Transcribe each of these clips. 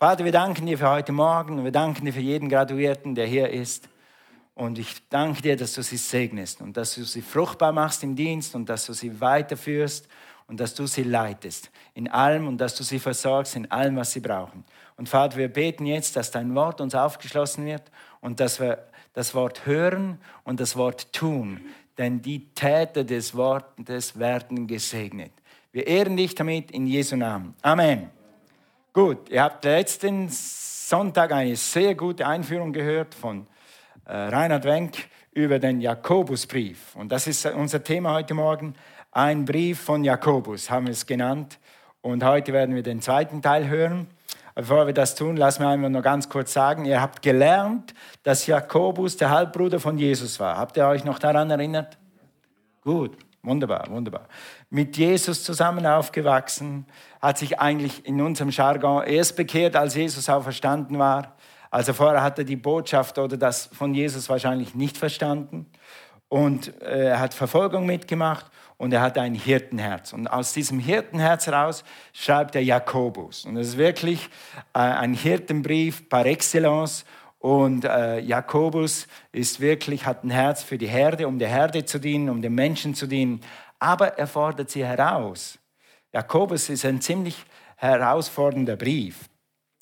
Vater, wir danken dir für heute Morgen. Wir danken dir für jeden Graduierten, der hier ist. Und ich danke dir, dass du sie segnest und dass du sie fruchtbar machst im Dienst und dass du sie weiterführst und dass du sie leitest in allem und dass du sie versorgst in allem, was sie brauchen. Und Vater, wir beten jetzt, dass dein Wort uns aufgeschlossen wird und dass wir das Wort hören und das Wort tun. Denn die Täter des Wortes werden gesegnet. Wir ehren dich damit in Jesu Namen. Amen. Gut, ihr habt letzten Sonntag eine sehr gute Einführung gehört von äh, Reinhard Wenk über den Jakobusbrief. Und das ist unser Thema heute Morgen. Ein Brief von Jakobus haben wir es genannt. Und heute werden wir den zweiten Teil hören. Bevor wir das tun, lass mir einfach nur ganz kurz sagen, ihr habt gelernt, dass Jakobus der Halbbruder von Jesus war. Habt ihr euch noch daran erinnert? Gut, wunderbar, wunderbar. Mit Jesus zusammen aufgewachsen, hat sich eigentlich in unserem Jargon erst bekehrt, als Jesus auch verstanden war. Also vorher hat er die Botschaft oder das von Jesus wahrscheinlich nicht verstanden und äh, hat Verfolgung mitgemacht und er hat ein Hirtenherz. Und aus diesem Hirtenherz heraus schreibt er Jakobus. Und es ist wirklich äh, ein Hirtenbrief par excellence. Und äh, Jakobus ist wirklich, hat ein Herz für die Herde, um der Herde zu dienen, um den Menschen zu dienen. Aber er fordert sie heraus. Jakobus ist ein ziemlich herausfordernder Brief.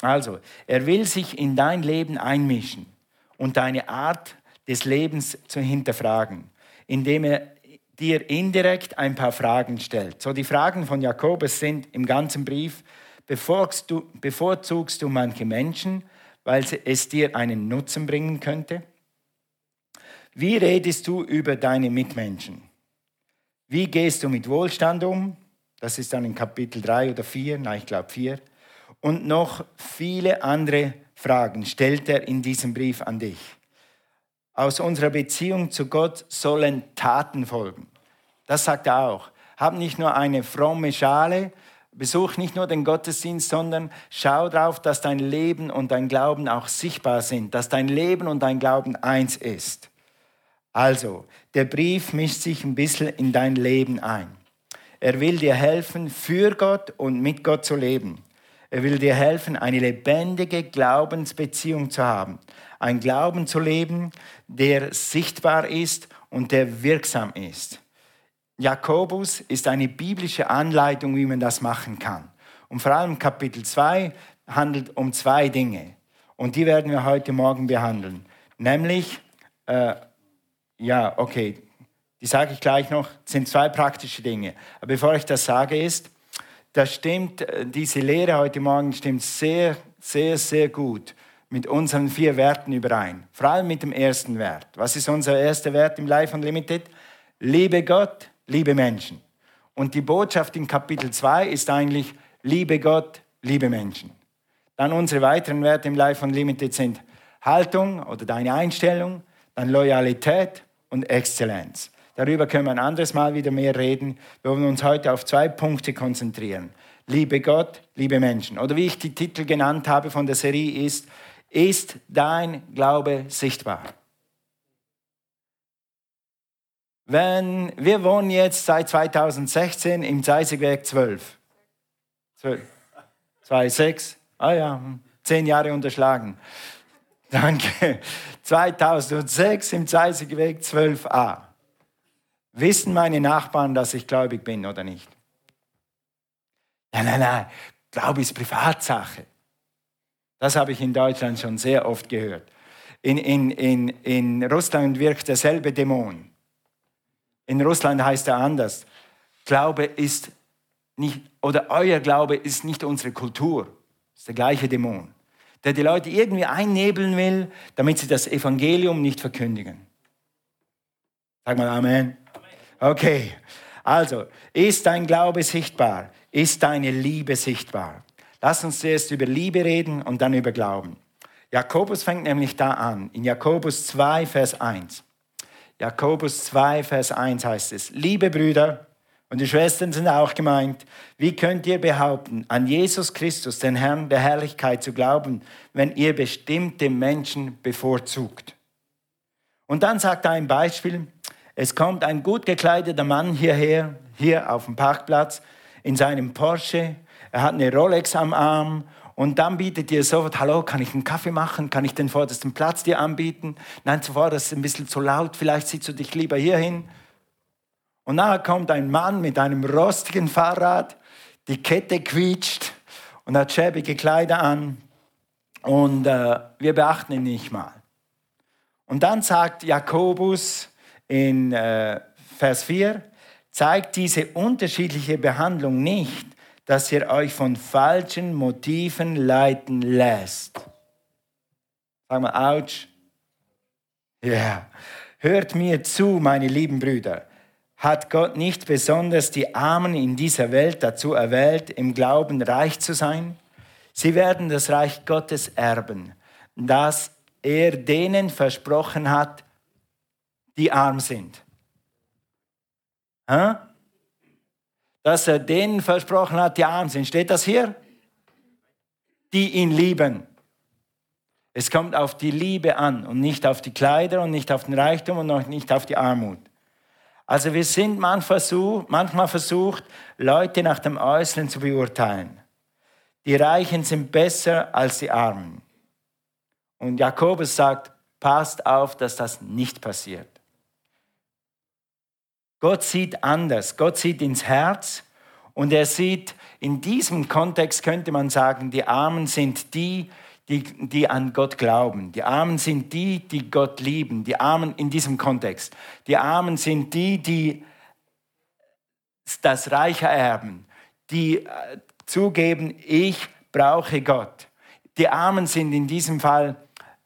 Also, er will sich in dein Leben einmischen und deine Art des Lebens zu hinterfragen, indem er dir indirekt ein paar Fragen stellt. So die Fragen von Jakobus sind im ganzen Brief, bevorzugst du, bevorzugst du manche Menschen, weil es dir einen Nutzen bringen könnte? Wie redest du über deine Mitmenschen? Wie gehst du mit Wohlstand um? Das ist dann in Kapitel 3 oder 4, nein, ich glaube 4. Und noch viele andere Fragen stellt er in diesem Brief an dich. Aus unserer Beziehung zu Gott sollen Taten folgen. Das sagt er auch. Hab nicht nur eine fromme Schale, besuch nicht nur den Gottesdienst, sondern schau darauf, dass dein Leben und dein Glauben auch sichtbar sind, dass dein Leben und dein Glauben eins ist. Also, der Brief mischt sich ein bisschen in dein Leben ein. Er will dir helfen, für Gott und mit Gott zu leben. Er will dir helfen, eine lebendige Glaubensbeziehung zu haben. Ein Glauben zu leben, der sichtbar ist und der wirksam ist. Jakobus ist eine biblische Anleitung, wie man das machen kann. Und vor allem Kapitel 2 handelt um zwei Dinge. Und die werden wir heute Morgen behandeln. Nämlich, äh, ja, okay, die sage ich gleich noch, sind zwei praktische Dinge. Aber bevor ich das sage, ist, das stimmt, äh, diese Lehre heute Morgen stimmt sehr, sehr, sehr gut mit unseren vier Werten überein. Vor allem mit dem ersten Wert. Was ist unser erster Wert im Life Unlimited? Liebe Gott, liebe Menschen. Und die Botschaft in Kapitel 2 ist eigentlich, liebe Gott, liebe Menschen. Dann unsere weiteren Werte im Life Unlimited sind Haltung oder deine Einstellung, dann Loyalität und Exzellenz. Darüber können wir ein anderes Mal wieder mehr reden. Wir wollen uns heute auf zwei Punkte konzentrieren. Liebe Gott, liebe Menschen. Oder wie ich die Titel genannt habe von der Serie ist, ist dein Glaube sichtbar? Wenn, wir wohnen jetzt seit 2016 im Zeisigweg 12. 12. 2, 6. Ah ja, zehn Jahre unterschlagen. Danke. 2006 im Zeisigweg 12a. Wissen meine Nachbarn, dass ich gläubig bin oder nicht? Nein, nein, nein. Glaube ist Privatsache. Das habe ich in Deutschland schon sehr oft gehört. In, in, in, in Russland wirkt derselbe Dämon. In Russland heißt er anders. Glaube ist nicht, oder euer Glaube ist nicht unsere Kultur. Das ist der gleiche Dämon, der die Leute irgendwie einnebeln will, damit sie das Evangelium nicht verkündigen. Sag mal Amen. Okay, also, ist dein Glaube sichtbar? Ist deine Liebe sichtbar? Lass uns zuerst über Liebe reden und dann über Glauben. Jakobus fängt nämlich da an, in Jakobus 2, Vers 1. Jakobus 2, Vers 1 heißt es, liebe Brüder, und die Schwestern sind auch gemeint, wie könnt ihr behaupten, an Jesus Christus, den Herrn der Herrlichkeit, zu glauben, wenn ihr bestimmte Menschen bevorzugt? Und dann sagt er ein Beispiel, es kommt ein gut gekleideter Mann hierher, hier auf dem Parkplatz, in seinem Porsche. Er hat eine Rolex am Arm Und dann bietet ihr sofort, hallo, kann ich einen Kaffee machen? Kann ich den vordersten Platz dir anbieten? Nein, zuvor, das ist ein bisschen zu laut, vielleicht sitzt du dich lieber hier hin. Und nachher kommt ein Mann mit einem rostigen Fahrrad, die Kette quietscht und hat schäbige Kleider an und äh, wir beachten ihn nicht mal. Und dann sagt Jakobus in äh, Vers 4, zeigt diese unterschiedliche Behandlung nicht, dass ihr euch von falschen Motiven leiten lässt. Sag mal, ouch. Ja. Yeah. Hört mir zu, meine lieben Brüder. Hat Gott nicht besonders die Armen in dieser Welt dazu erwählt, im Glauben reich zu sein? Sie werden das Reich Gottes erben, das er denen versprochen hat, die arm sind. Dass er denen versprochen hat, die arm sind. Steht das hier? Die ihn lieben. Es kommt auf die Liebe an und nicht auf die Kleider und nicht auf den Reichtum und auch nicht auf die Armut. Also wir sind manchmal versucht, Leute nach dem Äußeren zu beurteilen. Die Reichen sind besser als die Armen. Und Jakobus sagt, passt auf, dass das nicht passiert. Gott sieht anders. Gott sieht ins Herz und er sieht, in diesem Kontext könnte man sagen, die Armen sind die, die, die an Gott glauben. Die Armen sind die, die Gott lieben. Die Armen in diesem Kontext. Die Armen sind die, die das Reiche erben, die äh, zugeben, ich brauche Gott. Die Armen sind in diesem Fall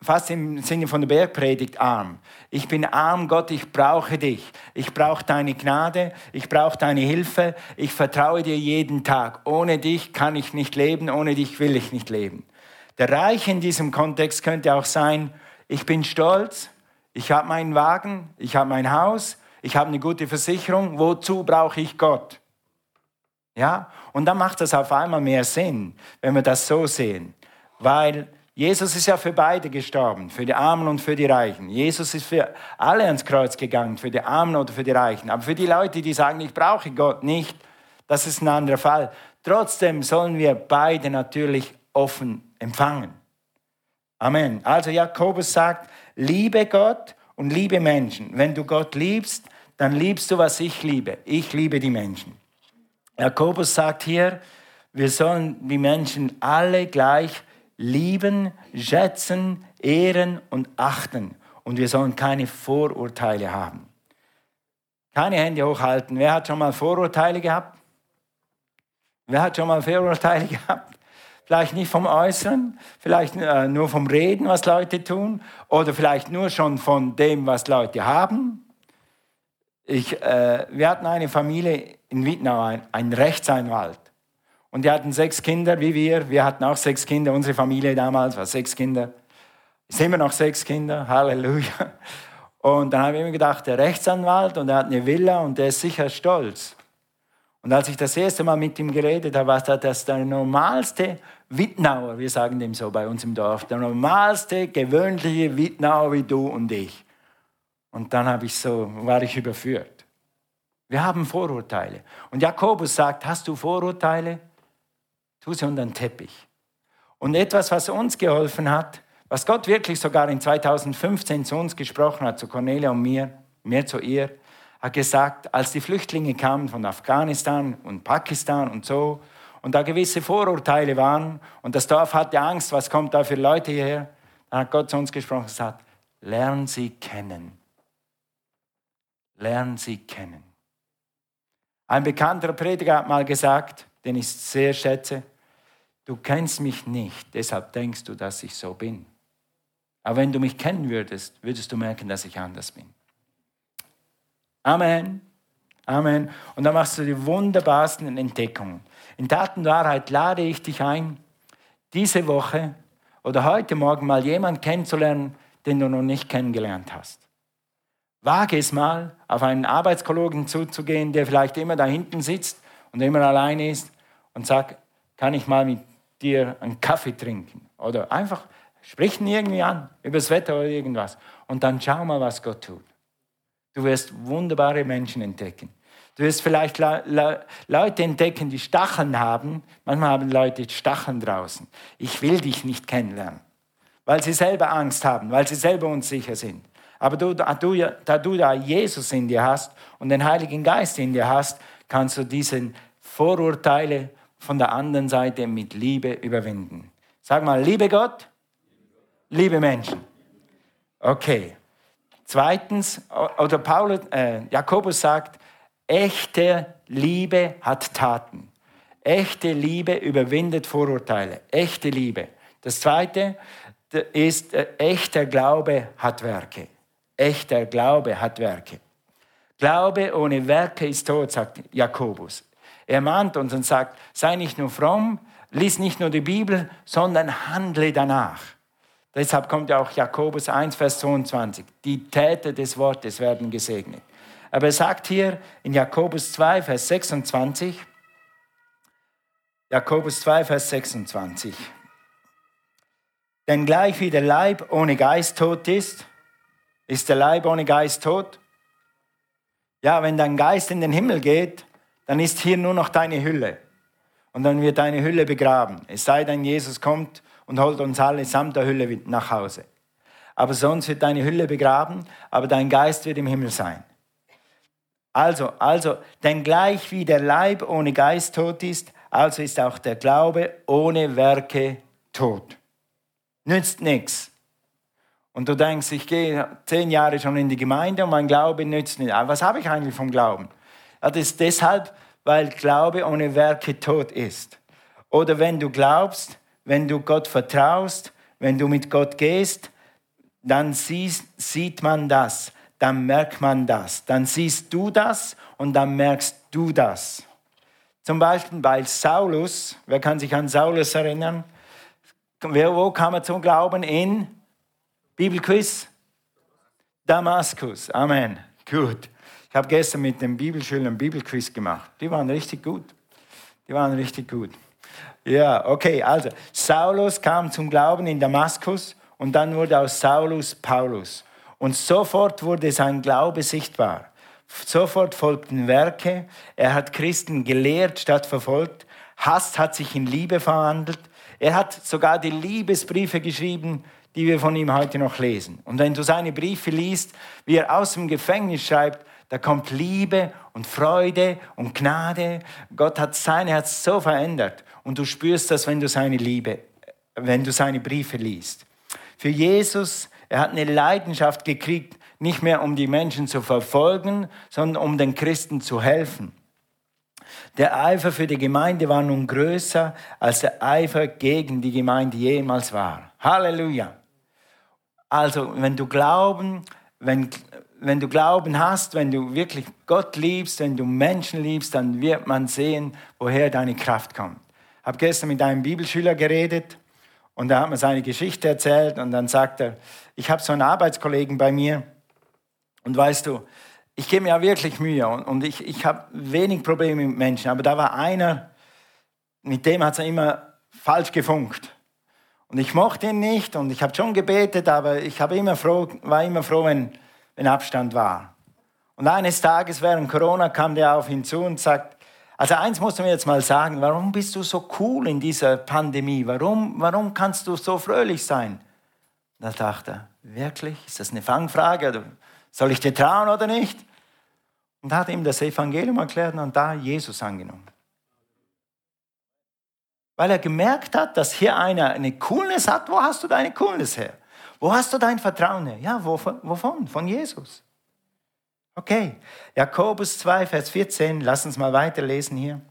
fast im Sinne von der Bergpredigt arm. Ich bin arm, Gott, ich brauche dich. Ich brauche deine Gnade, ich brauche deine Hilfe. Ich vertraue dir jeden Tag. Ohne dich kann ich nicht leben, ohne dich will ich nicht leben. Der Reich in diesem Kontext könnte auch sein, ich bin stolz, ich habe meinen Wagen, ich habe mein Haus, ich habe eine gute Versicherung. Wozu brauche ich Gott? Ja, und dann macht das auf einmal mehr Sinn, wenn wir das so sehen, weil Jesus ist ja für beide gestorben, für die Armen und für die Reichen. Jesus ist für alle ans Kreuz gegangen, für die Armen oder für die Reichen. Aber für die Leute, die sagen, ich brauche Gott nicht, das ist ein anderer Fall. Trotzdem sollen wir beide natürlich offen empfangen. Amen. Also Jakobus sagt, liebe Gott und liebe Menschen. Wenn du Gott liebst, dann liebst du, was ich liebe. Ich liebe die Menschen. Jakobus sagt hier, wir sollen die Menschen alle gleich lieben, schätzen, ehren und achten. Und wir sollen keine Vorurteile haben. Keine Hände hochhalten. Wer hat schon mal Vorurteile gehabt? Wer hat schon mal Vorurteile gehabt? Vielleicht nicht vom Äußeren, vielleicht äh, nur vom Reden, was Leute tun, oder vielleicht nur schon von dem, was Leute haben. Ich, äh, wir hatten eine Familie in Wittnau, ein, ein Rechtsanwalt. Und die hatten sechs Kinder, wie wir. Wir hatten auch sechs Kinder. Unsere Familie damals war sechs Kinder. Es immer noch sechs Kinder. Halleluja. Und dann habe ich mir gedacht, der Rechtsanwalt und er hat eine Villa und der ist sicher stolz. Und als ich das erste Mal mit ihm geredet habe, war das der normalste Wittnauer, wir sagen dem so bei uns im Dorf, der normalste, gewöhnliche Wittnauer wie du und ich. Und dann habe ich so, war ich überführt. Wir haben Vorurteile. Und Jakobus sagt, hast du Vorurteile? Tu sie unter den Teppich. Und etwas, was uns geholfen hat, was Gott wirklich sogar in 2015 zu uns gesprochen hat, zu Cornelia und mir, mir zu ihr, hat gesagt, als die Flüchtlinge kamen von Afghanistan und Pakistan und so, und da gewisse Vorurteile waren und das Dorf hatte Angst, was kommt da für Leute hierher, dann hat Gott zu uns gesprochen und gesagt, lernen sie kennen. Lernen sie kennen. Ein bekannter Prediger hat mal gesagt, den ich sehr schätze, du kennst mich nicht, deshalb denkst du, dass ich so bin. Aber wenn du mich kennen würdest, würdest du merken, dass ich anders bin. Amen. Amen. Und dann machst du die wunderbarsten Entdeckungen. In Tat und Wahrheit lade ich dich ein, diese Woche oder heute Morgen mal jemanden kennenzulernen, den du noch nicht kennengelernt hast. Wage es mal, auf einen Arbeitskollegen zuzugehen, der vielleicht immer da hinten sitzt und immer alleine ist und sagt, kann ich mal mit dir einen Kaffee trinken? Oder einfach sprich ihn irgendwie an, über das Wetter oder irgendwas. Und dann schau mal, was Gott tut. Du wirst wunderbare Menschen entdecken. Du wirst vielleicht Le Le Leute entdecken, die Stacheln haben. Manchmal haben Leute Stacheln draußen. Ich will dich nicht kennenlernen, weil sie selber Angst haben, weil sie selber unsicher sind. Aber du, da, du, da du da Jesus in dir hast und den Heiligen Geist in dir hast, kannst du diese Vorurteile von der anderen Seite mit Liebe überwinden. Sag mal, liebe Gott, liebe Menschen. Okay. Zweitens, oder Paulus, äh, Jakobus sagt, echte Liebe hat Taten. Echte Liebe überwindet Vorurteile. Echte Liebe. Das zweite ist, äh, echter Glaube hat Werke. Echter Glaube hat Werke. Glaube ohne Werke ist tot, sagt Jakobus. Er mahnt uns und sagt, sei nicht nur fromm, lies nicht nur die Bibel, sondern handle danach. Deshalb kommt ja auch Jakobus 1, Vers 22. Die Täter des Wortes werden gesegnet. Aber er sagt hier in Jakobus 2, Vers 26, Jakobus 2, Vers 26, denn gleich wie der Leib ohne Geist tot ist, ist der Leib ohne Geist tot? Ja, wenn dein Geist in den Himmel geht, dann ist hier nur noch deine Hülle. Und dann wird deine Hülle begraben. Es sei denn, Jesus kommt und holt uns alle samt der Hülle nach Hause. Aber sonst wird deine Hülle begraben, aber dein Geist wird im Himmel sein. Also, also, denn gleich wie der Leib ohne Geist tot ist, also ist auch der Glaube ohne Werke tot. Nützt nichts. Und du denkst, ich gehe zehn Jahre schon in die Gemeinde und mein Glaube nützt nicht. Aber was habe ich eigentlich vom Glauben? Das ist deshalb, weil Glaube ohne Werke tot ist. Oder wenn du glaubst, wenn du Gott vertraust, wenn du mit Gott gehst, dann siehst, sieht man das, dann merkt man das. Dann siehst du das und dann merkst du das. Zum Beispiel bei Saulus, wer kann sich an Saulus erinnern? Wo kam er zum Glauben? In Bibelquiz? Damaskus. Amen. Gut. Ich habe gestern mit den Bibelschülern Bibelquiz gemacht. Die waren richtig gut. Die waren richtig gut. Ja, okay, also Saulus kam zum Glauben in Damaskus und dann wurde aus Saulus Paulus. Und sofort wurde sein Glaube sichtbar. Sofort folgten Werke. Er hat Christen gelehrt statt verfolgt. Hass hat sich in Liebe verwandelt. Er hat sogar die Liebesbriefe geschrieben, die wir von ihm heute noch lesen. Und wenn du seine Briefe liest, wie er aus dem Gefängnis schreibt, da kommt Liebe und Freude und Gnade. Gott hat sein Herz so verändert. Und du spürst das, wenn du seine Liebe, wenn du seine Briefe liest. Für Jesus, er hat eine Leidenschaft gekriegt, nicht mehr um die Menschen zu verfolgen, sondern um den Christen zu helfen. Der Eifer für die Gemeinde war nun größer, als der Eifer gegen die Gemeinde jemals war. Halleluja. Also, wenn du Glauben, wenn, wenn du Glauben hast, wenn du wirklich Gott liebst, wenn du Menschen liebst, dann wird man sehen, woher deine Kraft kommt. Habe gestern mit einem Bibelschüler geredet und da hat mir seine Geschichte erzählt und dann sagt er, ich habe so einen Arbeitskollegen bei mir und weißt du, ich gebe mir ja wirklich Mühe und, und ich, ich habe wenig Probleme mit Menschen, aber da war einer, mit dem hat es immer falsch gefunkt. Und ich mochte ihn nicht und ich habe schon gebetet, aber ich immer froh, war immer froh, wenn, wenn Abstand war. Und eines Tages während Corona kam der auf ihn zu und sagt, also eins musst du mir jetzt mal sagen, warum bist du so cool in dieser Pandemie? Warum, warum kannst du so fröhlich sein? Da dachte er, wirklich? Ist das eine Fangfrage? soll ich dir trauen oder nicht? Und hat ihm das Evangelium erklärt und da Jesus angenommen weil er gemerkt hat, dass hier einer eine Coolness hat. Wo hast du deine Coolness her? Wo hast du dein Vertrauen her? Ja, wovon? Von Jesus. Okay, Jakobus 2, Vers 14, lass uns mal weiterlesen hier.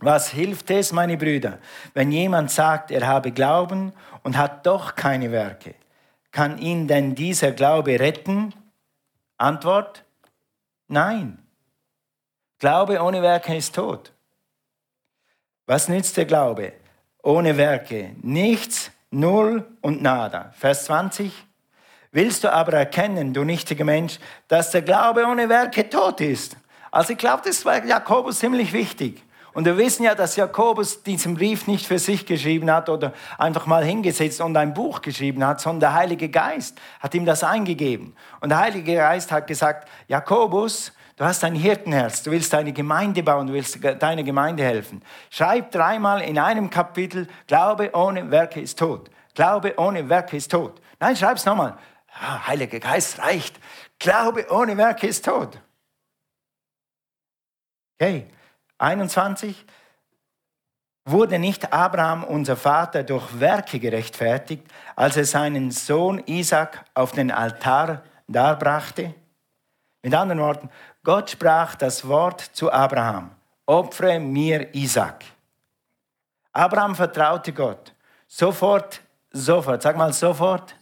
Was hilft es, meine Brüder, wenn jemand sagt, er habe Glauben und hat doch keine Werke? Kann ihn denn dieser Glaube retten? Antwort, nein. Glaube ohne Werke ist tot. Was nützt der Glaube? Ohne Werke. Nichts, null und nada. Vers 20. Willst du aber erkennen, du nichtiger Mensch, dass der Glaube ohne Werke tot ist? Also ich glaube, das war Jakobus ziemlich wichtig. Und wir wissen ja, dass Jakobus diesen Brief nicht für sich geschrieben hat oder einfach mal hingesetzt und ein Buch geschrieben hat, sondern der Heilige Geist hat ihm das eingegeben. Und der Heilige Geist hat gesagt, Jakobus, Du hast ein Hirtenherz, du willst deine Gemeinde bauen, du willst deiner Gemeinde helfen. Schreib dreimal in einem Kapitel, Glaube ohne Werke ist tot. Glaube ohne Werke ist tot. Nein, schreib es nochmal. Ja, Heiliger Geist reicht. Glaube ohne Werke ist tot. Okay, 21. Wurde nicht Abraham, unser Vater, durch Werke gerechtfertigt, als er seinen Sohn Isaac auf den Altar darbrachte? Mit anderen Worten, Gott sprach das Wort zu Abraham, opfere mir Isaac. Abraham vertraute Gott. Sofort, sofort, sag mal sofort.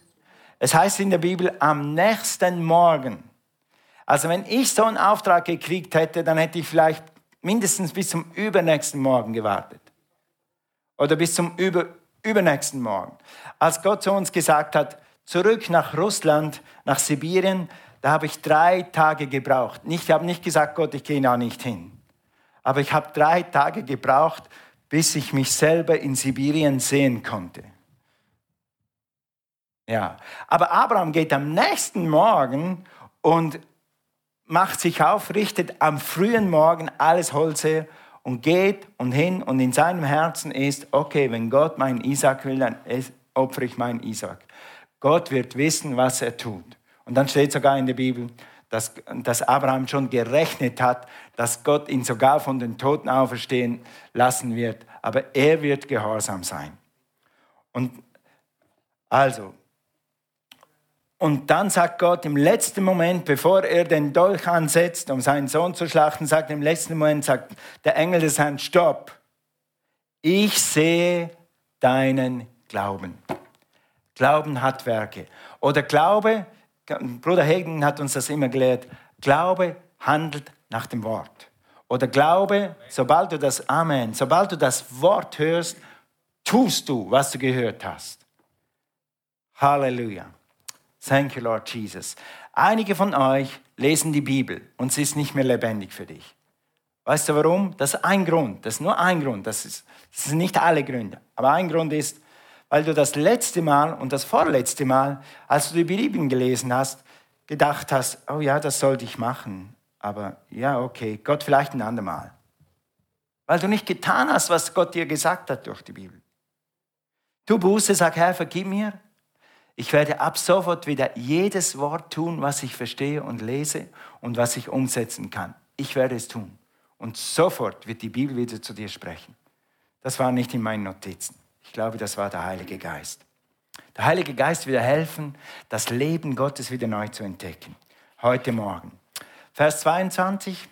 Es heißt in der Bibel, am nächsten Morgen. Also wenn ich so einen Auftrag gekriegt hätte, dann hätte ich vielleicht mindestens bis zum übernächsten Morgen gewartet. Oder bis zum über, übernächsten Morgen. Als Gott zu uns gesagt hat, zurück nach Russland, nach Sibirien, da habe ich drei Tage gebraucht. Ich habe nicht gesagt, Gott, ich gehe da nicht hin. Aber ich habe drei Tage gebraucht, bis ich mich selber in Sibirien sehen konnte. Ja, aber Abraham geht am nächsten Morgen und macht sich auf, richtet am frühen Morgen alles Holz her und geht und hin und in seinem Herzen ist, okay, wenn Gott meinen Isaac will, dann opfere ich meinen Isaac. Gott wird wissen, was er tut. Und dann steht sogar in der Bibel, dass, dass Abraham schon gerechnet hat, dass Gott ihn sogar von den Toten auferstehen lassen wird. Aber er wird gehorsam sein. Und also, und dann sagt Gott im letzten Moment, bevor er den Dolch ansetzt, um seinen Sohn zu schlachten, sagt im letzten Moment, sagt der Engel des Herrn, stopp. Ich sehe deinen Glauben. Glauben hat Werke. Oder Glaube, Bruder Hagen hat uns das immer gelehrt. Glaube handelt nach dem Wort. Oder Glaube, sobald du das Amen, sobald du das Wort hörst, tust du, was du gehört hast. Halleluja. Thank you, Lord Jesus. Einige von euch lesen die Bibel und sie ist nicht mehr lebendig für dich. Weißt du warum? Das ist ein Grund. Das ist nur ein Grund. Das, ist, das sind nicht alle Gründe. Aber ein Grund ist, weil du das letzte Mal und das vorletzte Mal, als du die Bibel gelesen hast, gedacht hast, oh ja, das sollte ich machen. Aber ja, okay, Gott vielleicht ein andermal. Weil du nicht getan hast, was Gott dir gesagt hat durch die Bibel. Tu Buße, sag, Herr, vergib mir. Ich werde ab sofort wieder jedes Wort tun, was ich verstehe und lese und was ich umsetzen kann. Ich werde es tun. Und sofort wird die Bibel wieder zu dir sprechen. Das war nicht in meinen Notizen. Ich glaube, das war der Heilige Geist. Der Heilige Geist wird helfen, das Leben Gottes wieder neu zu entdecken. Heute Morgen. Vers 22.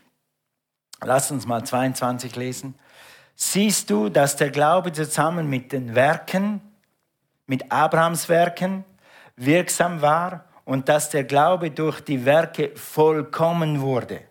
Lass uns mal 22 lesen. Siehst du, dass der Glaube zusammen mit den Werken, mit Abrahams Werken, wirksam war und dass der Glaube durch die Werke vollkommen wurde.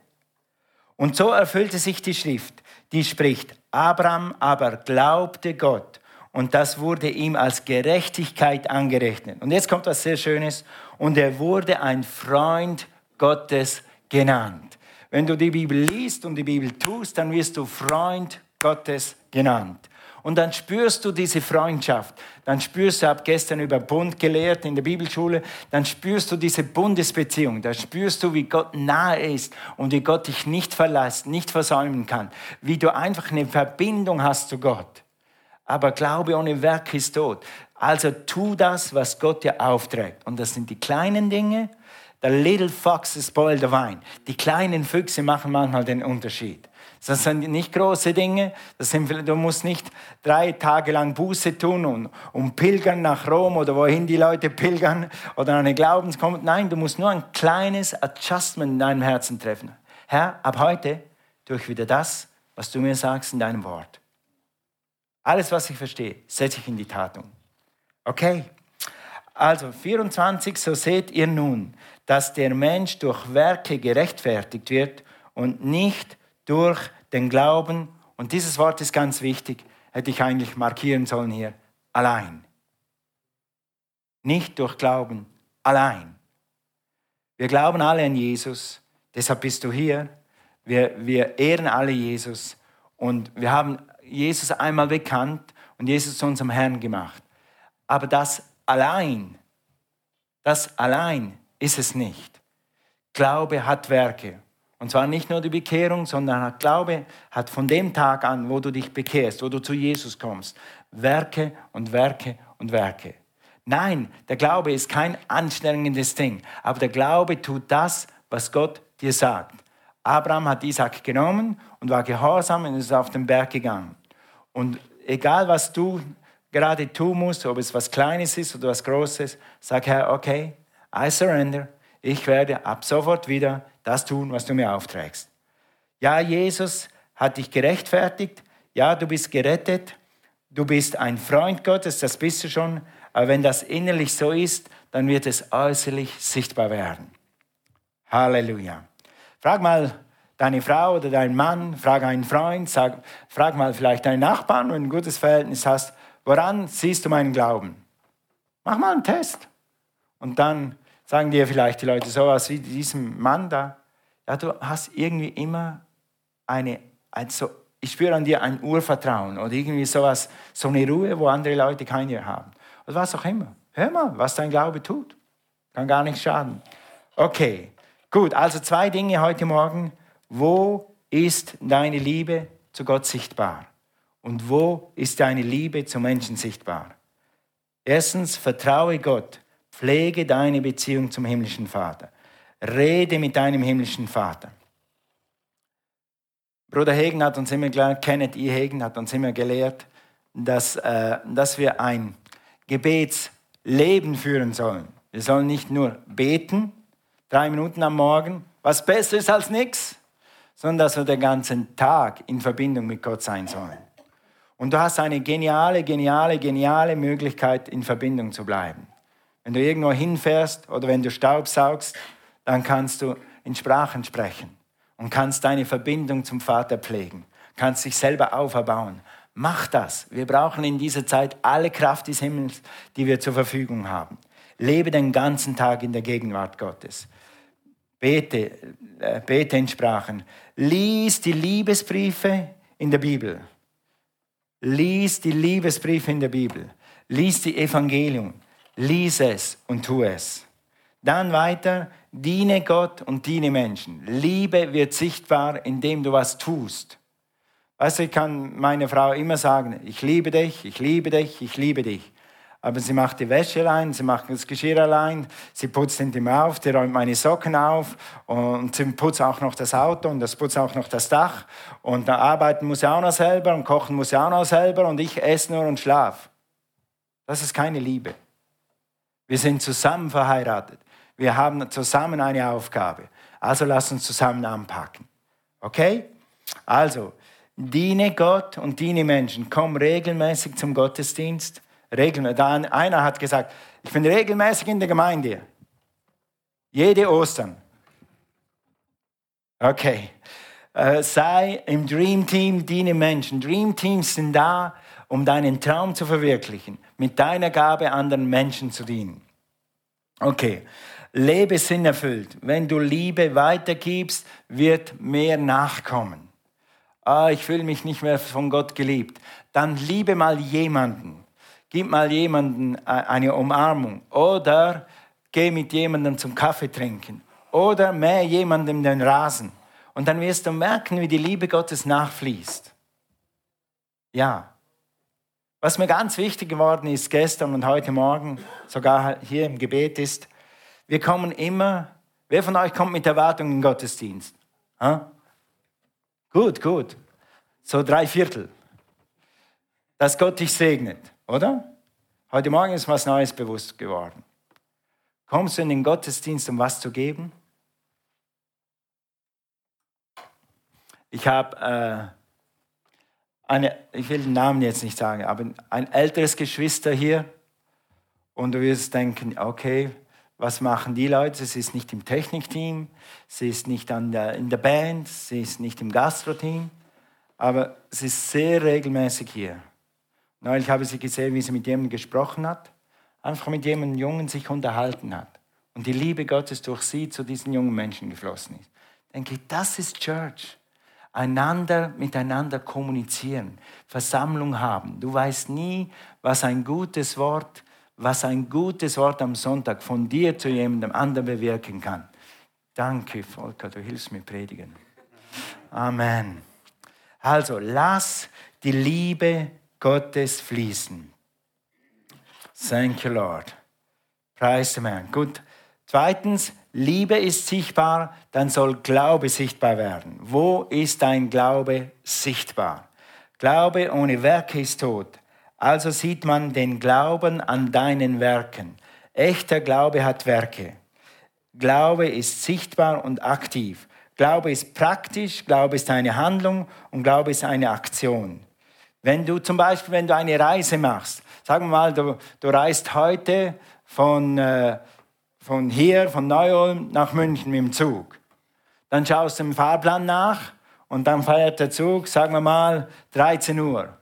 Und so erfüllte sich die Schrift, die spricht, Abraham aber glaubte Gott und das wurde ihm als Gerechtigkeit angerechnet. Und jetzt kommt was sehr Schönes. Und er wurde ein Freund Gottes genannt. Wenn du die Bibel liest und die Bibel tust, dann wirst du Freund Gottes genannt. Und dann spürst du diese Freundschaft. Dann spürst du, ich habe gestern über Bund gelehrt in der Bibelschule, dann spürst du diese Bundesbeziehung. Da spürst du, wie Gott nahe ist und wie Gott dich nicht verlässt, nicht versäumen kann. Wie du einfach eine Verbindung hast zu Gott aber Glaube ohne Werk ist tot. Also tu das, was Gott dir aufträgt. Und das sind die kleinen Dinge. The little foxes spoil the vine. Die kleinen Füchse machen manchmal den Unterschied. Das sind nicht große Dinge. Das sind, du musst nicht drei Tage lang Buße tun und, und pilgern nach Rom oder wohin die Leute pilgern oder eine Glaubenskommt. Nein, du musst nur ein kleines Adjustment in deinem Herzen treffen. Herr, ab heute tue ich wieder das, was du mir sagst in deinem Wort. Alles, was ich verstehe, setze ich in die Tat um. Okay? Also 24, so seht ihr nun, dass der Mensch durch Werke gerechtfertigt wird und nicht durch den Glauben. Und dieses Wort ist ganz wichtig, hätte ich eigentlich markieren sollen hier, allein. Nicht durch Glauben, allein. Wir glauben alle an Jesus, deshalb bist du hier. Wir, wir ehren alle Jesus und wir haben Jesus einmal bekannt und Jesus zu unserem Herrn gemacht. Aber das allein, das allein ist es nicht. Glaube hat Werke. Und zwar nicht nur die Bekehrung, sondern Glaube hat von dem Tag an, wo du dich bekehrst, wo du zu Jesus kommst, Werke und Werke und Werke. Nein, der Glaube ist kein anstrengendes Ding, aber der Glaube tut das, was Gott dir sagt. Abraham hat Isaac genommen und war gehorsam und ist auf den Berg gegangen. Und egal, was du gerade tun musst, ob es was Kleines ist oder was Großes, sag Herr, okay, I surrender. Ich werde ab sofort wieder das tun, was du mir aufträgst. Ja, Jesus hat dich gerechtfertigt. Ja, du bist gerettet. Du bist ein Freund Gottes, das bist du schon. Aber wenn das innerlich so ist, dann wird es äußerlich sichtbar werden. Halleluja. Frag mal deine Frau oder deinen Mann, frag einen Freund, sag, frag mal vielleicht deinen Nachbarn, wenn du ein gutes Verhältnis hast, woran siehst du meinen Glauben? Mach mal einen Test. Und dann sagen dir vielleicht die Leute sowas wie diesem Mann da. Ja, du hast irgendwie immer eine, also ich spüre an dir ein Urvertrauen oder irgendwie sowas, so eine Ruhe, wo andere Leute keine haben. Oder was auch immer. Hör mal, was dein Glaube tut. Kann gar nicht schaden. Okay, gut, also zwei Dinge heute Morgen. Wo ist deine Liebe zu Gott sichtbar? Und wo ist deine Liebe zu Menschen sichtbar? Erstens, vertraue Gott. Pflege deine Beziehung zum himmlischen Vater. Rede mit deinem himmlischen Vater. Bruder Hegen hat uns immer gelehrt, Kenneth E. Hegen hat uns immer gelehrt, dass, äh, dass wir ein Gebetsleben führen sollen. Wir sollen nicht nur beten, drei Minuten am Morgen, was besser ist als nichts, sondern dass wir den ganzen Tag in Verbindung mit Gott sein sollen. Und du hast eine geniale, geniale, geniale Möglichkeit, in Verbindung zu bleiben. Wenn du irgendwo hinfährst oder wenn du Staub saugst, dann kannst du in Sprachen sprechen und kannst deine Verbindung zum Vater pflegen, kannst dich selber auferbauen. Mach das. Wir brauchen in dieser Zeit alle Kraft des Himmels, die wir zur Verfügung haben. Lebe den ganzen Tag in der Gegenwart Gottes. Bete, äh, bete in Sprachen. Lies die Liebesbriefe in der Bibel. Lies die Liebesbriefe in der Bibel. Lies die Evangelium. Lies es und tu es. Dann weiter, diene Gott und diene Menschen. Liebe wird sichtbar, indem du was tust. Weißt du, ich kann meiner Frau immer sagen, ich liebe dich, ich liebe dich, ich liebe dich. Aber sie macht die Wäsche allein, sie macht das Geschirr allein, sie putzt den Zimmer auf, sie räumt meine Socken auf und sie putzt auch noch das Auto und das putzt auch noch das Dach. Und da arbeiten muss sie auch noch selber und kochen muss sie auch noch selber und ich esse nur und schlaf. Das ist keine Liebe. Wir sind zusammen verheiratet. Wir haben zusammen eine Aufgabe. Also lass uns zusammen anpacken. Okay? Also, diene Gott und diene Menschen. Komm regelmäßig zum Gottesdienst Regelmäßig. Einer hat gesagt, ich bin regelmäßig in der Gemeinde. Jede Ostern. Okay. Äh, sei im Dream Team, diene Menschen. Dream Teams sind da, um deinen Traum zu verwirklichen, mit deiner Gabe anderen Menschen zu dienen. Okay. Lebe sinnerfüllt. Wenn du Liebe weitergibst, wird mehr nachkommen. Ah, ich fühle mich nicht mehr von Gott geliebt. Dann liebe mal jemanden. Gib mal jemanden äh, eine Umarmung oder geh mit jemandem zum Kaffee trinken oder mäh jemandem den Rasen. Und dann wirst du merken, wie die Liebe Gottes nachfließt. Ja. Was mir ganz wichtig geworden ist gestern und heute Morgen, sogar hier im Gebet ist, wir kommen immer, wer von euch kommt mit Erwartungen in den Gottesdienst? Ha? Gut, gut. So drei Viertel. Dass Gott dich segnet. Oder? Heute Morgen ist was Neues bewusst geworden. Kommst du in den Gottesdienst, um was zu geben? Ich habe äh, eine, ich will den Namen jetzt nicht sagen, aber ein älteres Geschwister hier und du wirst denken, okay, was machen die Leute? Sie ist nicht im Technikteam, sie ist nicht der, in der Band, sie ist nicht im Gastro-Team, aber sie ist sehr regelmäßig hier. Neulich habe ich sie gesehen, wie sie mit jemandem gesprochen hat, einfach mit jemandem Jungen sich unterhalten hat. Und die Liebe Gottes durch sie zu diesen jungen Menschen geflossen ist. Denke ich, das ist Church. Einander miteinander kommunizieren, Versammlung haben. Du weißt nie, was ein gutes Wort, was ein gutes Wort am Sonntag von dir zu jemandem anderen bewirken kann. Danke, Volker, du hilfst mir predigen. Amen. Also, lass die Liebe Gottes fließen. Thank you, Lord. Preis dem Herrn. Gut. Zweitens, Liebe ist sichtbar, dann soll Glaube sichtbar werden. Wo ist dein Glaube sichtbar? Glaube ohne Werke ist tot. Also sieht man den Glauben an deinen Werken. Echter Glaube hat Werke. Glaube ist sichtbar und aktiv. Glaube ist praktisch, Glaube ist eine Handlung und Glaube ist eine Aktion. Wenn du zum Beispiel, wenn du eine Reise machst, sagen wir mal, du, du reist heute von, äh, von hier, von Neu-Ulm nach München mit dem Zug. Dann schaust du im Fahrplan nach und dann fährt der Zug, sagen wir mal, 13 Uhr.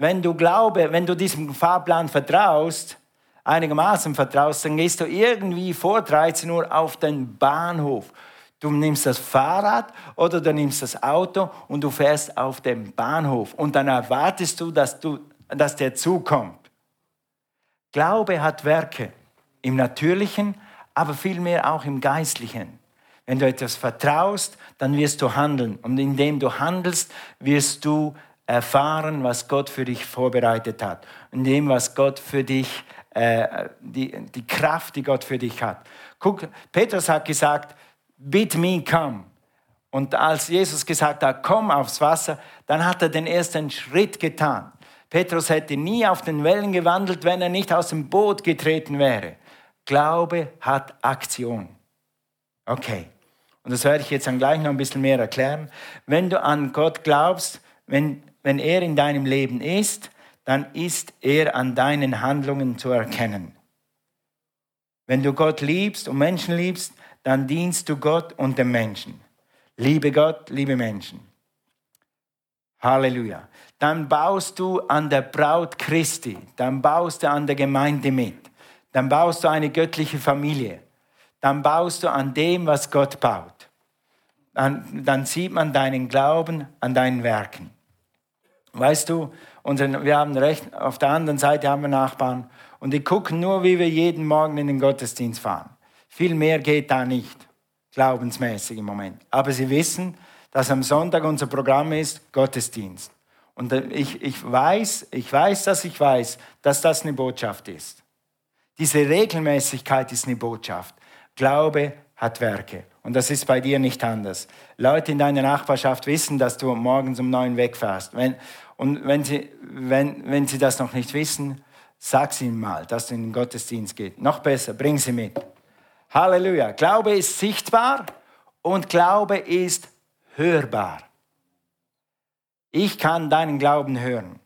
Wenn du glaube, wenn du diesem Fahrplan vertraust, einigermaßen vertraust, dann gehst du irgendwie vor 13 Uhr auf den Bahnhof. Du nimmst das Fahrrad oder du nimmst das Auto und du fährst auf den Bahnhof und dann erwartest du, dass, du, dass der Zug kommt. Glaube hat Werke im Natürlichen, aber vielmehr auch im Geistlichen. Wenn du etwas vertraust, dann wirst du handeln. Und indem du handelst, wirst du erfahren, was Gott für dich vorbereitet hat. Und dem, was Gott für dich, äh, die, die Kraft, die Gott für dich hat. Guck, Petrus hat gesagt, bid me come. Und als Jesus gesagt hat, komm aufs Wasser, dann hat er den ersten Schritt getan. Petrus hätte nie auf den Wellen gewandelt, wenn er nicht aus dem Boot getreten wäre. Glaube hat Aktion. Okay. Und das werde ich jetzt dann gleich noch ein bisschen mehr erklären. Wenn du an Gott glaubst, wenn, wenn er in deinem Leben ist, dann ist er an deinen Handlungen zu erkennen. Wenn du Gott liebst und Menschen liebst, dann dienst du Gott und den Menschen. Liebe Gott, liebe Menschen. Halleluja. Dann baust du an der Braut Christi, dann baust du an der Gemeinde mit dann baust du eine göttliche Familie. Dann baust du an dem, was Gott baut. Dann, dann sieht man deinen Glauben an deinen Werken. Weißt du, unseren, wir haben recht, auf der anderen Seite haben wir Nachbarn und die gucken nur, wie wir jeden Morgen in den Gottesdienst fahren. Viel mehr geht da nicht, glaubensmäßig im Moment. Aber sie wissen, dass am Sonntag unser Programm ist Gottesdienst. Und ich, ich weiß, ich weiß, dass ich weiß, dass das eine Botschaft ist. Diese Regelmäßigkeit ist eine Botschaft. Glaube hat Werke. Und das ist bei dir nicht anders. Leute in deiner Nachbarschaft wissen, dass du morgens um neun wegfährst. Wenn, und wenn sie, wenn, wenn sie das noch nicht wissen, sag sie ihnen mal, dass du in den Gottesdienst gehst. Noch besser, bring sie mit. Halleluja. Glaube ist sichtbar und Glaube ist hörbar. Ich kann deinen Glauben hören.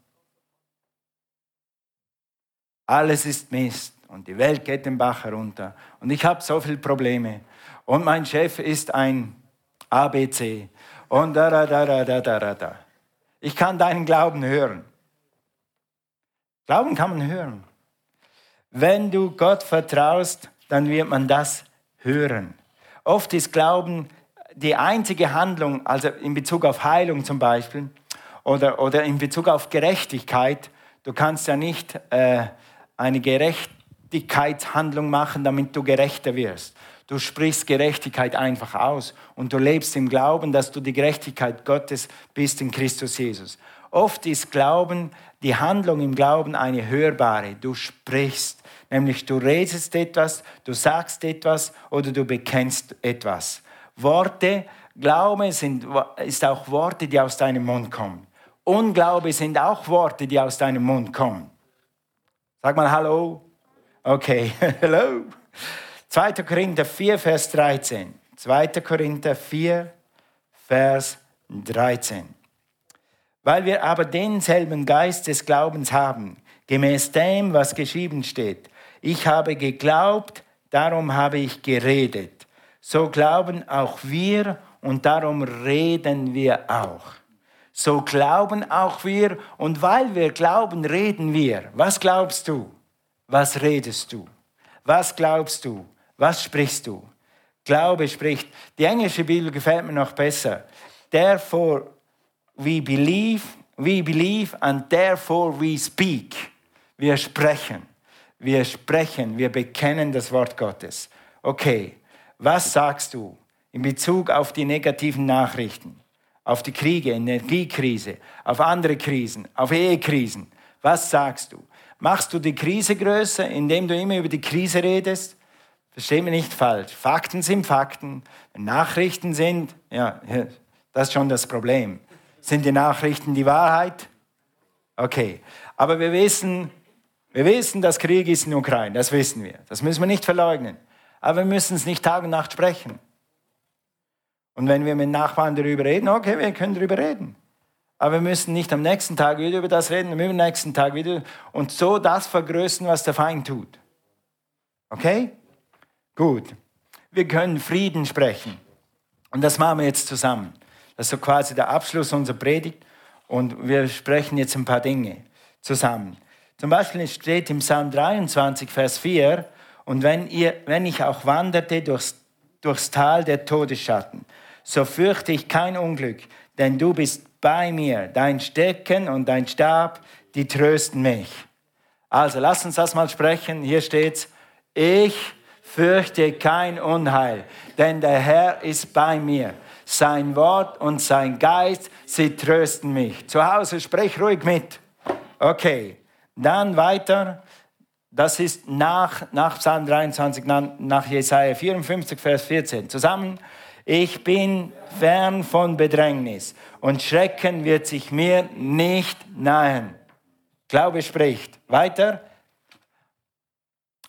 Alles ist Mist und die Welt geht den Bach herunter und ich habe so viele Probleme und mein Chef ist ein ABC und da, da, da, da, da, da, da. Ich kann deinen Glauben hören. Glauben kann man hören. Wenn du Gott vertraust, dann wird man das hören. Oft ist Glauben die einzige Handlung, also in Bezug auf Heilung zum Beispiel oder, oder in Bezug auf Gerechtigkeit. Du kannst ja nicht äh, eine Gerechtigkeit Gerechtigkeitshandlung machen, damit du gerechter wirst. Du sprichst Gerechtigkeit einfach aus und du lebst im Glauben, dass du die Gerechtigkeit Gottes bist in Christus Jesus. Oft ist Glauben, die Handlung im Glauben eine hörbare. Du sprichst, nämlich du redest etwas, du sagst etwas oder du bekennst etwas. Worte, Glaube sind, ist auch Worte, die aus deinem Mund kommen. Unglaube sind auch Worte, die aus deinem Mund kommen. Sag mal Hallo. Okay, hello. 2. Korinther 4, Vers 13. 2. Korinther 4, Vers 13. Weil wir aber denselben Geist des Glaubens haben, gemäß dem, was geschrieben steht. Ich habe geglaubt, darum habe ich geredet. So glauben auch wir und darum reden wir auch. So glauben auch wir und weil wir glauben, reden wir. Was glaubst du? Was redest du? Was glaubst du? Was sprichst du? Glaube spricht. Die englische Bibel gefällt mir noch besser. Therefore we believe, we believe and therefore we speak. Wir sprechen. Wir sprechen, wir bekennen das Wort Gottes. Okay, Was sagst du in Bezug auf die negativen Nachrichten, auf die Kriege, Energiekrise, auf andere Krisen, auf Ehekrisen? Was sagst du? Machst du die Krise größer, indem du immer über die Krise redest? Versteh mich nicht falsch. Fakten sind Fakten. Nachrichten sind, ja, das ist schon das Problem. Sind die Nachrichten die Wahrheit? Okay. Aber wir wissen, wir wissen, dass Krieg ist in der Ukraine. Das wissen wir. Das müssen wir nicht verleugnen. Aber wir müssen es nicht Tag und Nacht sprechen. Und wenn wir mit Nachbarn darüber reden, okay, wir können darüber reden. Aber wir müssen nicht am nächsten Tag wieder über das reden, am übernächsten Tag wieder und so das vergrößern, was der Feind tut. Okay? Gut. Wir können Frieden sprechen. Und das machen wir jetzt zusammen. Das ist so quasi der Abschluss unserer Predigt. Und wir sprechen jetzt ein paar Dinge zusammen. Zum Beispiel steht im Psalm 23, Vers 4, und wenn, ihr, wenn ich auch wanderte durchs, durchs Tal der Todesschatten, so fürchte ich kein Unglück, denn du bist bei mir. Dein Stecken und dein Stab, die trösten mich. Also, lass uns das mal sprechen. Hier steht's. Ich fürchte kein Unheil, denn der Herr ist bei mir. Sein Wort und sein Geist, sie trösten mich. Zu Hause sprich ruhig mit. Okay. Dann weiter. Das ist nach, nach Psalm 23, nach, nach Jesaja 54, Vers 14. Zusammen. Ich bin fern von Bedrängnis und Schrecken wird sich mir nicht nahen. Glaube spricht. Weiter.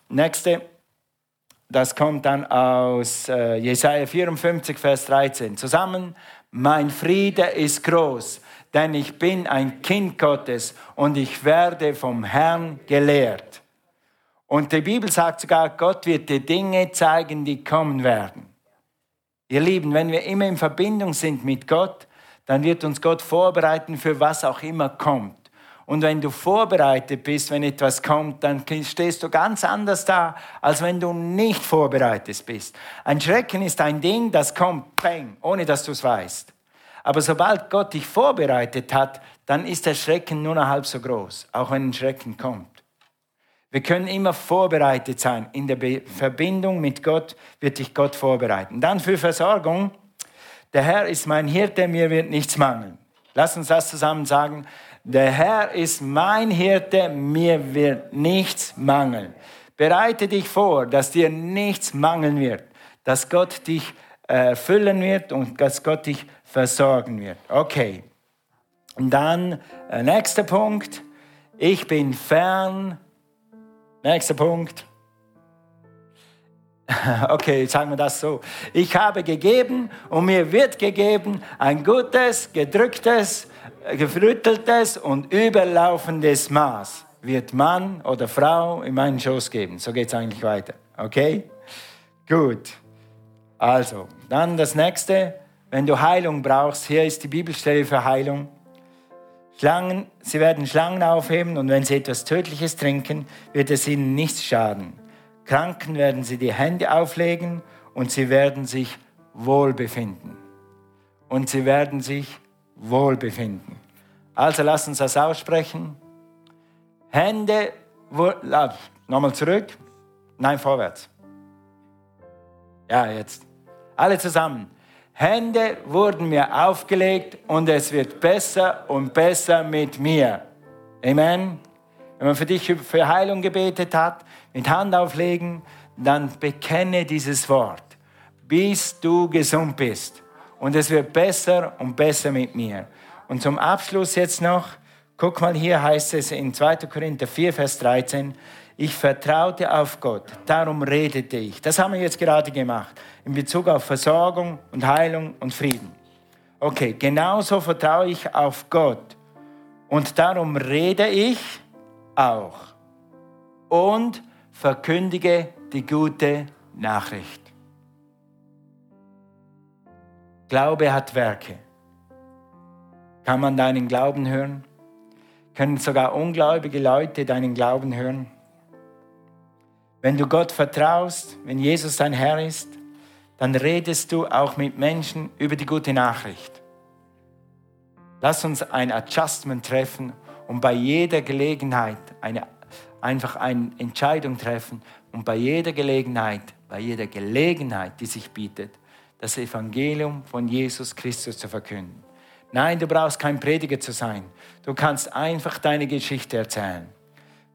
Nächste. Das kommt dann aus äh, Jesaja 54, Vers 13. Zusammen. Mein Friede ist groß, denn ich bin ein Kind Gottes und ich werde vom Herrn gelehrt. Und die Bibel sagt sogar, Gott wird dir Dinge zeigen, die kommen werden. Ihr Lieben, wenn wir immer in Verbindung sind mit Gott, dann wird uns Gott vorbereiten für was auch immer kommt. Und wenn du vorbereitet bist, wenn etwas kommt, dann stehst du ganz anders da, als wenn du nicht vorbereitet bist. Ein Schrecken ist ein Ding, das kommt, bang, ohne dass du es weißt. Aber sobald Gott dich vorbereitet hat, dann ist der Schrecken nur noch halb so groß, auch wenn ein Schrecken kommt. Wir können immer vorbereitet sein. In der Be Verbindung mit Gott wird dich Gott vorbereiten. Dann für Versorgung. Der Herr ist mein Hirte, mir wird nichts mangeln. Lass uns das zusammen sagen. Der Herr ist mein Hirte, mir wird nichts mangeln. Bereite dich vor, dass dir nichts mangeln wird, dass Gott dich erfüllen äh, wird und dass Gott dich versorgen wird. Okay. Und dann, äh, nächster Punkt. Ich bin fern Nächster Punkt. Okay, sagen wir das so. Ich habe gegeben und mir wird gegeben ein gutes, gedrücktes, gefrütteltes und überlaufendes Maß wird Mann oder Frau in meinen Schoß geben. So geht es eigentlich weiter. Okay? Gut. Also, dann das nächste. Wenn du Heilung brauchst, hier ist die Bibelstelle für Heilung. Schlangen, sie werden Schlangen aufheben und wenn sie etwas Tödliches trinken, wird es ihnen nichts schaden. Kranken werden sie die Hände auflegen und sie werden sich wohlbefinden. Und sie werden sich wohlbefinden. Also lass uns das aussprechen. Hände, nochmal zurück. Nein, vorwärts. Ja, jetzt. Alle zusammen. Hände wurden mir aufgelegt und es wird besser und besser mit mir. Amen. Wenn man für dich für Heilung gebetet hat, mit Hand auflegen, dann bekenne dieses Wort, bis du gesund bist. Und es wird besser und besser mit mir. Und zum Abschluss jetzt noch, guck mal, hier heißt es in 2. Korinther 4, Vers 13, ich vertraute auf Gott, darum redete ich. Das haben wir jetzt gerade gemacht, in Bezug auf Versorgung und Heilung und Frieden. Okay, genauso vertraue ich auf Gott und darum rede ich auch und verkündige die gute Nachricht. Glaube hat Werke. Kann man deinen Glauben hören? Können sogar ungläubige Leute deinen Glauben hören? Wenn du Gott vertraust, wenn Jesus dein Herr ist, dann redest du auch mit Menschen über die gute Nachricht. Lass uns ein Adjustment treffen und bei jeder Gelegenheit eine, einfach eine Entscheidung treffen und bei jeder Gelegenheit, bei jeder Gelegenheit, die sich bietet, das Evangelium von Jesus Christus zu verkünden. Nein, du brauchst kein Prediger zu sein. Du kannst einfach deine Geschichte erzählen.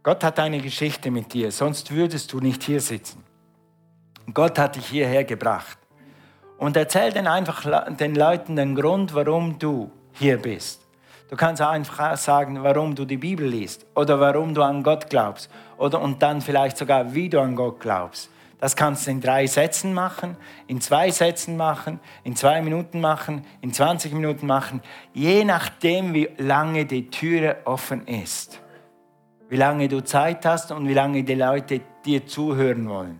Gott hat eine Geschichte mit dir, sonst würdest du nicht hier sitzen. Gott hat dich hierher gebracht. Und erzähl dann einfach den Leuten den Grund, warum du hier bist. Du kannst einfach sagen, warum du die Bibel liest oder warum du an Gott glaubst oder und dann vielleicht sogar, wie du an Gott glaubst. Das kannst du in drei Sätzen machen, in zwei Sätzen machen, in zwei Minuten machen, in 20 Minuten machen, je nachdem, wie lange die Türe offen ist. Wie lange du Zeit hast und wie lange die Leute dir zuhören wollen.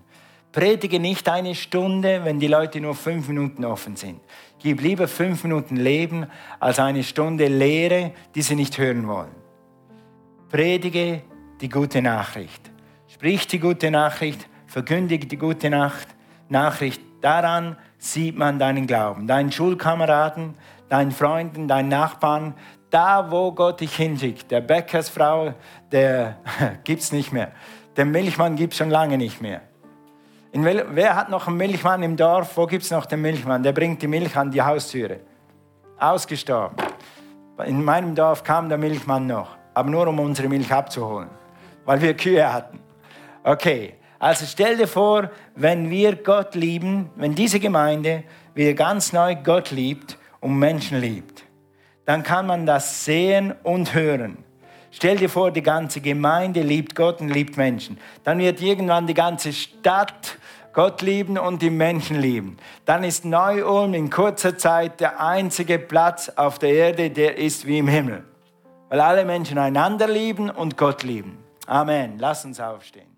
Predige nicht eine Stunde, wenn die Leute nur fünf Minuten offen sind. Gib lieber fünf Minuten Leben als eine Stunde Lehre, die sie nicht hören wollen. Predige die gute Nachricht. Sprich die gute Nachricht verkündige die gute Nachricht. Daran sieht man deinen Glauben, deinen Schulkameraden, deinen Freunden, deinen Nachbarn, da wo Gott dich hinschickt. Der Bäckersfrau, der gibt es nicht mehr. Der Milchmann gibt es schon lange nicht mehr. Wel, wer hat noch einen Milchmann im Dorf? Wo gibt es noch den Milchmann? Der bringt die Milch an die Haustüre. Ausgestorben. In meinem Dorf kam der Milchmann noch, aber nur um unsere Milch abzuholen, weil wir Kühe hatten. Okay, also stell dir vor, wenn wir Gott lieben, wenn diese Gemeinde wieder ganz neu Gott liebt und Menschen liebt, dann kann man das sehen und hören. Stell dir vor, die ganze Gemeinde liebt Gott und liebt Menschen. Dann wird irgendwann die ganze Stadt Gott lieben und die Menschen lieben. Dann ist Neu-Ulm in kurzer Zeit der einzige Platz auf der Erde, der ist wie im Himmel. Weil alle Menschen einander lieben und Gott lieben. Amen. Lass uns aufstehen.